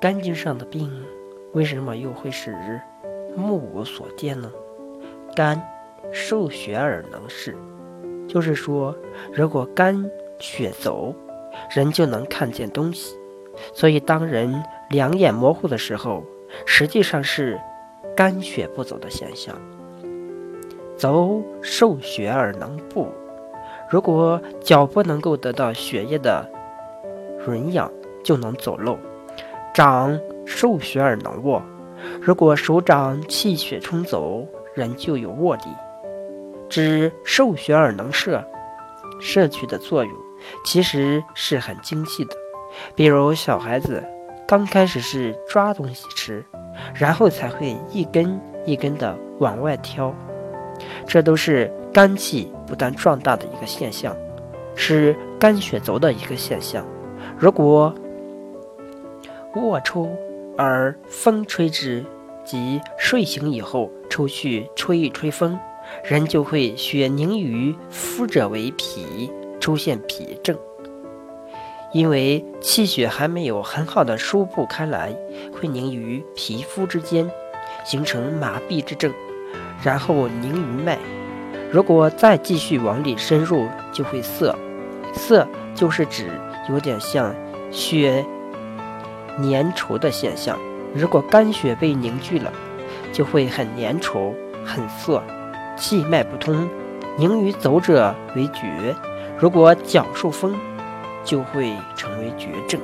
肝经上的病，为什么又会使目无所见呢？肝受血而能视，就是说，如果肝血走，人就能看见东西。所以，当人两眼模糊的时候，实际上是肝血不走的现象。走受血而能步，如果脚不能够得到血液的润养，就能走路。掌受血而能握，如果手掌气血充足，人就有握力。指受血而能摄，摄取的作用其实是很精细的。比如小孩子刚开始是抓东西吃，然后才会一根一根的往外挑，这都是肝气不断壮大的一个现象，是肝血走的一个现象。如果卧抽而风吹之，即睡醒以后出去吹一吹风，人就会血凝于肤者为脾，出现脾症。因为气血还没有很好的舒布开来，会凝于皮肤之间，形成麻痹之症，然后凝于脉。如果再继续往里深入，就会涩。涩就是指有点像血。粘稠的现象，如果肝血被凝聚了，就会很粘稠、很涩，气脉不通，凝于走者为绝。如果脚受风，就会成为绝症。